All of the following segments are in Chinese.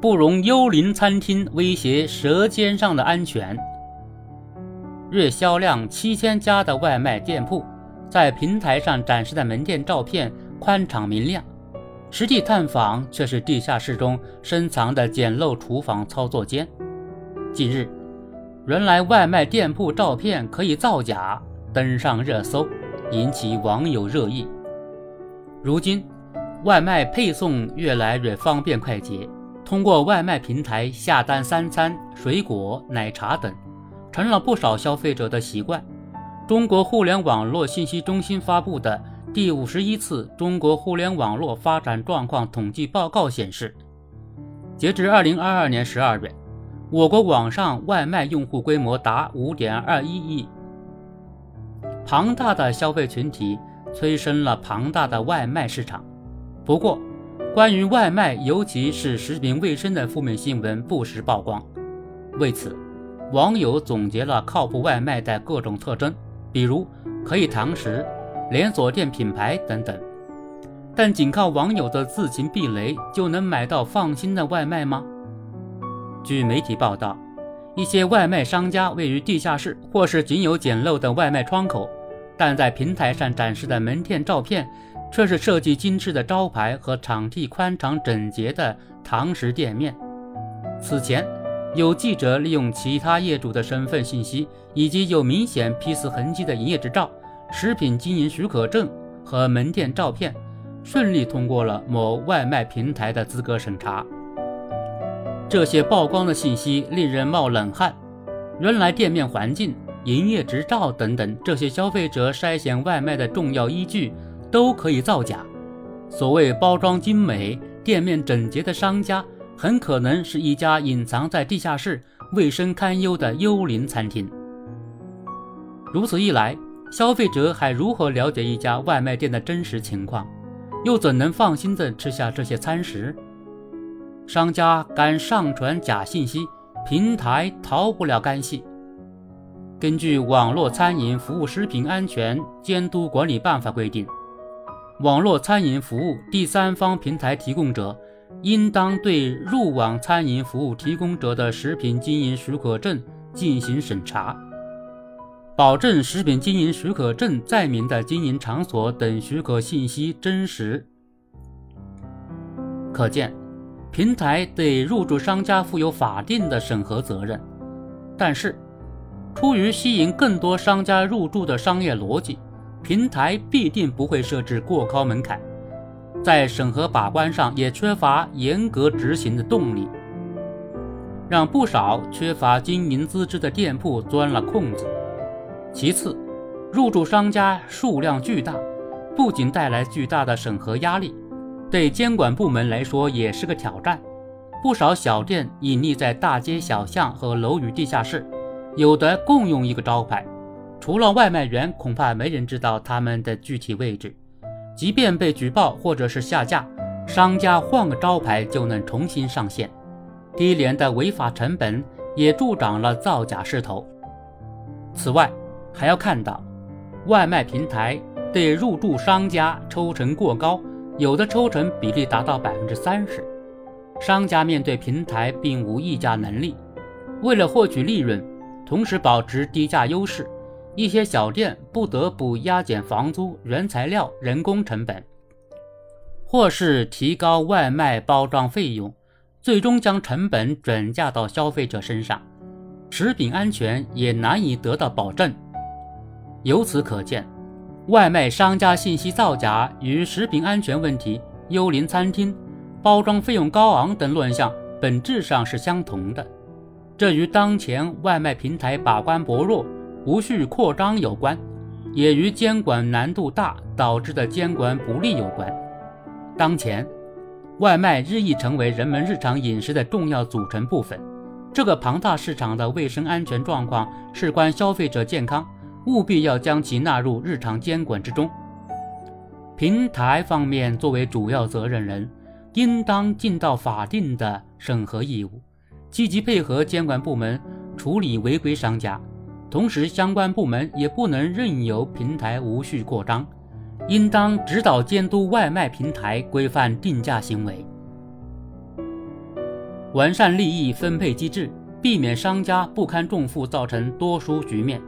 不容幽灵餐厅威胁舌尖上的安全。月销量七千家的外卖店铺，在平台上展示的门店照片宽敞明亮，实地探访却是地下室中深藏的简陋厨房操作间。近日，原来外卖店铺照片可以造假，登上热搜，引起网友热议。如今，外卖配送越来越方便快捷，通过外卖平台下单三餐、水果、奶茶等，成了不少消费者的习惯。中国互联网络信息中心发布的第五十一次中国互联网络发展状况统计报告显示，截至二零二二年十二月。我国网上外卖用户规模达五点二一亿，庞大的消费群体催生了庞大的外卖市场。不过，关于外卖，尤其是食品卫生的负面新闻不时曝光。为此，网友总结了靠谱外卖的各种特征，比如可以堂食、连锁店品牌等等。但仅靠网友的自行避雷，就能买到放心的外卖吗？据媒体报道，一些外卖商家位于地下室或是仅有简陋的外卖窗口，但在平台上展示的门店照片却是设计精致的招牌和场地宽敞整洁的堂食店面。此前，有记者利用其他业主的身份信息以及有明显批次痕迹的营业执照、食品经营许可证和门店照片，顺利通过了某外卖平台的资格审查。这些曝光的信息令人冒冷汗。原来店面环境、营业执照等等这些消费者筛选外卖的重要依据都可以造假。所谓包装精美、店面整洁的商家，很可能是一家隐藏在地下室、卫生堪忧的幽灵餐厅。如此一来，消费者还如何了解一家外卖店的真实情况？又怎能放心地吃下这些餐食？商家敢上传假信息，平台逃不了干系。根据《网络餐饮服务食品安全监督管理办法》规定，网络餐饮服务第三方平台提供者应当对入网餐饮服务提供者的食品经营许可证进行审查，保证食品经营许可证载明的经营场所等许可信息真实。可见。平台对入驻商家负有法定的审核责任，但是，出于吸引更多商家入驻的商业逻辑，平台必定不会设置过高门槛，在审核把关上也缺乏严格执行的动力，让不少缺乏经营资质的店铺钻了空子。其次，入驻商家数量巨大，不仅带来巨大的审核压力。对监管部门来说也是个挑战。不少小店隐匿在大街小巷和楼宇地下室，有的共用一个招牌，除了外卖员，恐怕没人知道他们的具体位置。即便被举报或者是下架，商家换个招牌就能重新上线，低廉的违法成本也助长了造假势头。此外，还要看到，外卖平台对入驻商家抽成过高。有的抽成比例达到百分之三十，商家面对平台并无议价能力，为了获取利润，同时保持低价优势，一些小店不得不压减房租、原材料、人工成本，或是提高外卖包装费用，最终将成本转嫁到消费者身上，食品安全也难以得到保证。由此可见。外卖商家信息造假与食品安全问题、幽灵餐厅、包装费用高昂等乱象本质上是相同的，这与当前外卖平台把关薄弱、无序扩张有关，也与监管难度大导致的监管不力有关。当前，外卖日益成为人们日常饮食的重要组成部分，这个庞大市场的卫生安全状况事关消费者健康。务必要将其纳入日常监管之中。平台方面作为主要责任人，应当尽到法定的审核义务，积极配合监管部门处理违规商家。同时，相关部门也不能任由平台无序扩张，应当指导监督外卖平台规范定价行为。完善利益分配机制，避免商家不堪重负造成多输局面。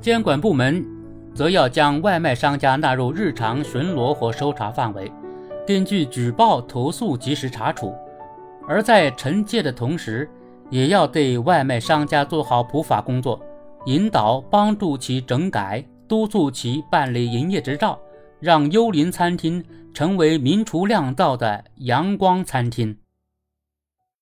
监管部门则要将外卖商家纳入日常巡逻和搜查范围，根据举报投诉及时查处。而在惩戒的同时，也要对外卖商家做好普法工作，引导帮助其整改，督促其办理营业执照，让幽灵餐厅成为明厨亮灶的阳光餐厅。